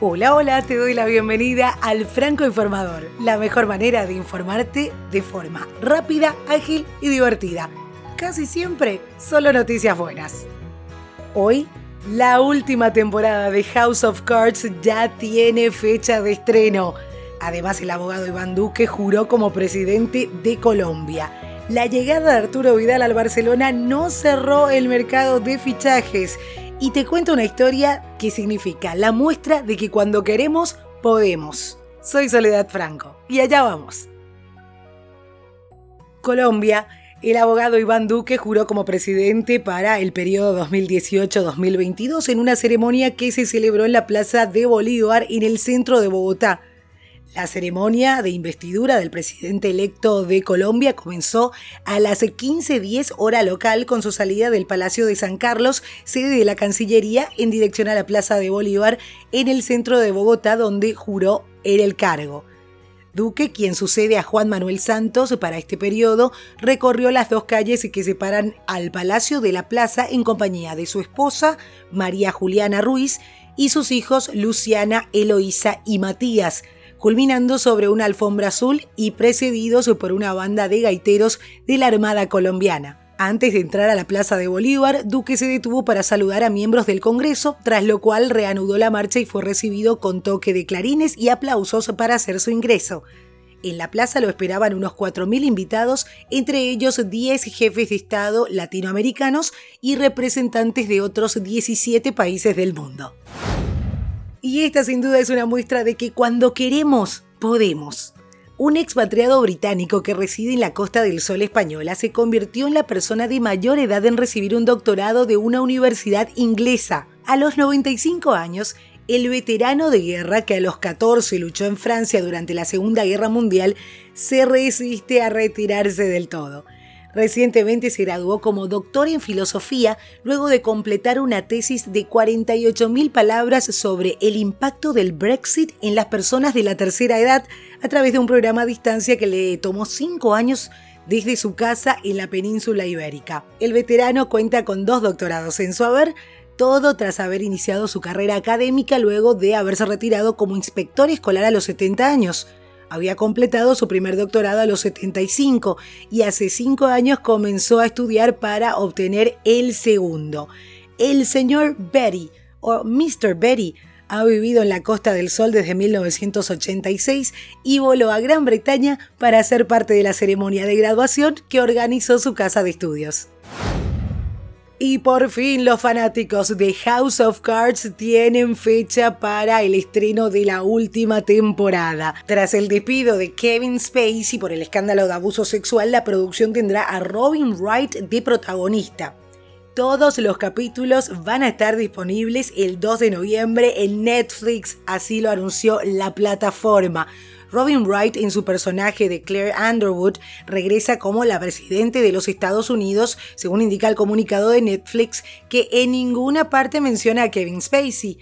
Hola, hola, te doy la bienvenida al Franco Informador, la mejor manera de informarte de forma rápida, ágil y divertida. Casi siempre solo noticias buenas. Hoy, la última temporada de House of Cards ya tiene fecha de estreno. Además, el abogado Iván Duque juró como presidente de Colombia. La llegada de Arturo Vidal al Barcelona no cerró el mercado de fichajes y te cuento una historia que significa la muestra de que cuando queremos, podemos. Soy Soledad Franco y allá vamos. Colombia, el abogado Iván Duque juró como presidente para el periodo 2018-2022 en una ceremonia que se celebró en la Plaza de Bolívar en el centro de Bogotá. La ceremonia de investidura del presidente electo de Colombia comenzó a las 15.10 hora local con su salida del Palacio de San Carlos, sede de la Cancillería, en dirección a la Plaza de Bolívar en el centro de Bogotá, donde juró el cargo. Duque, quien sucede a Juan Manuel Santos para este periodo, recorrió las dos calles que separan al Palacio de la Plaza en compañía de su esposa, María Juliana Ruiz, y sus hijos Luciana, Eloísa y Matías, culminando sobre una alfombra azul y precedidos por una banda de gaiteros de la Armada colombiana. Antes de entrar a la Plaza de Bolívar, Duque se detuvo para saludar a miembros del Congreso, tras lo cual reanudó la marcha y fue recibido con toque de clarines y aplausos para hacer su ingreso. En la plaza lo esperaban unos 4.000 invitados, entre ellos 10 jefes de Estado latinoamericanos y representantes de otros 17 países del mundo. Y esta sin duda es una muestra de que cuando queremos, podemos. Un expatriado británico que reside en la Costa del Sol española se convirtió en la persona de mayor edad en recibir un doctorado de una universidad inglesa. A los 95 años, el veterano de guerra que a los 14 luchó en Francia durante la Segunda Guerra Mundial se resiste a retirarse del todo. Recientemente se graduó como doctor en filosofía luego de completar una tesis de 48.000 palabras sobre el impacto del Brexit en las personas de la tercera edad a través de un programa a distancia que le tomó cinco años desde su casa en la península ibérica. El veterano cuenta con dos doctorados en su haber, todo tras haber iniciado su carrera académica luego de haberse retirado como inspector escolar a los 70 años. Había completado su primer doctorado a los 75 y hace cinco años comenzó a estudiar para obtener el segundo. El señor Betty, o Mr. Betty, ha vivido en la Costa del Sol desde 1986 y voló a Gran Bretaña para ser parte de la ceremonia de graduación que organizó su casa de estudios. Y por fin los fanáticos de House of Cards tienen fecha para el estreno de la última temporada. Tras el despido de Kevin Spacey por el escándalo de abuso sexual, la producción tendrá a Robin Wright de protagonista. Todos los capítulos van a estar disponibles el 2 de noviembre en Netflix, así lo anunció la plataforma. Robin Wright, en su personaje de Claire Underwood, regresa como la presidente de los Estados Unidos, según indica el comunicado de Netflix, que en ninguna parte menciona a Kevin Spacey.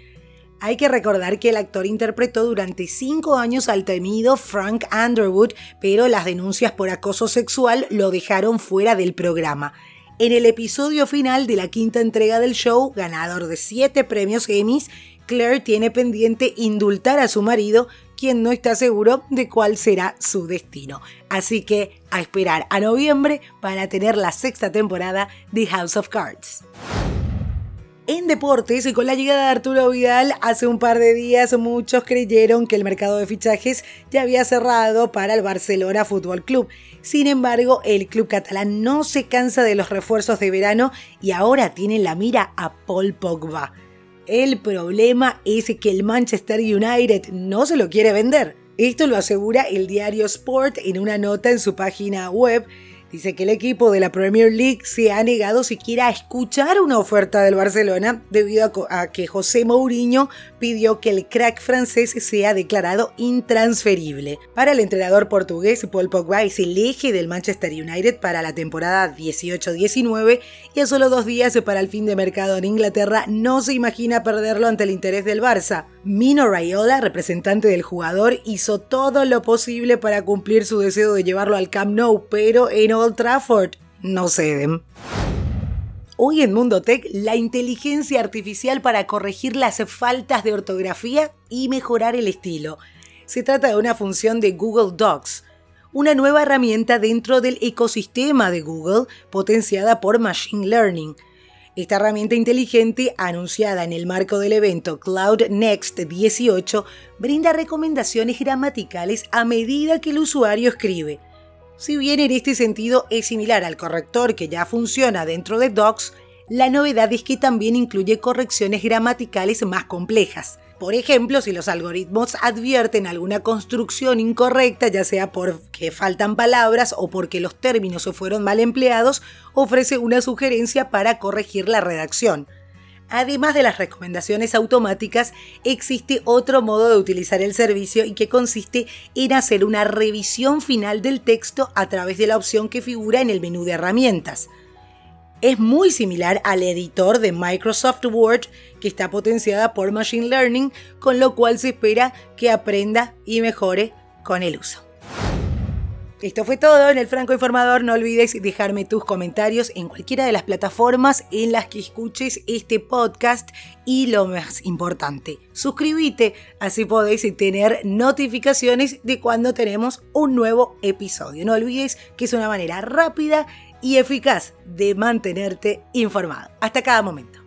Hay que recordar que el actor interpretó durante cinco años al temido Frank Underwood, pero las denuncias por acoso sexual lo dejaron fuera del programa. En el episodio final de la quinta entrega del show, ganador de siete premios Emmys, Claire tiene pendiente indultar a su marido quien no está seguro de cuál será su destino. Así que a esperar a noviembre para tener la sexta temporada de House of Cards. En deportes, y con la llegada de Arturo Vidal, hace un par de días muchos creyeron que el mercado de fichajes ya había cerrado para el Barcelona Fútbol Club. Sin embargo, el club catalán no se cansa de los refuerzos de verano y ahora tiene la mira a Paul Pogba. El problema es que el Manchester United no se lo quiere vender. Esto lo asegura el diario Sport en una nota en su página web Dice que el equipo de la Premier League se ha negado siquiera a escuchar una oferta del Barcelona debido a, que José Mourinho pidió que el crack francés sea declarado intransferible. Para el entrenador portugués, Paul Pogba es el eje del Manchester United para la temporada 18-19 y a solo dos días para el fin de mercado en Inglaterra no se imagina perderlo ante el interés del Barça. Mino Raiola, representante del jugador, hizo todo lo posible para cumplir su deseo de llevarlo al Camp Nou, pero en Trafford no ceden. Hoy en Mundo Tech, la inteligencia artificial para corregir las faltas de ortografía y mejorar el estilo. Se trata de una función de Google Docs, una nueva herramienta dentro del ecosistema de Google potenciada por Machine Learning. Esta herramienta inteligente, anunciada en el marco del evento Cloud Next 18, brinda recomendaciones gramaticales a medida que el usuario escribe. Si bien en este sentido es similar al corrector que ya funciona dentro de Docs, la novedad es que también incluye correcciones gramaticales más complejas. Por ejemplo, si los algoritmos advierten alguna construcción incorrecta, ya sea porque faltan palabras o porque los términos se fueron mal empleados, ofrece una sugerencia para corregir la redacción. Además de las recomendaciones automáticas, existe otro modo de utilizar el servicio y que consiste en hacer una revisión final del texto a través de la opción que figura en el menú de herramientas es muy similar al editor de Microsoft Word que está potenciada por Machine Learning, con lo cual se espera que aprenda y mejore con el uso. Esto fue todo en el Franco Informador. No olvides dejarme tus comentarios en cualquiera de las plataformas en las que escuches este podcast y lo más importante, suscríbete, así podéis tener notificaciones de cuando tenemos un nuevo episodio. No olvides que es una manera rápida y eficaz de mantenerte informado. Hasta cada momento.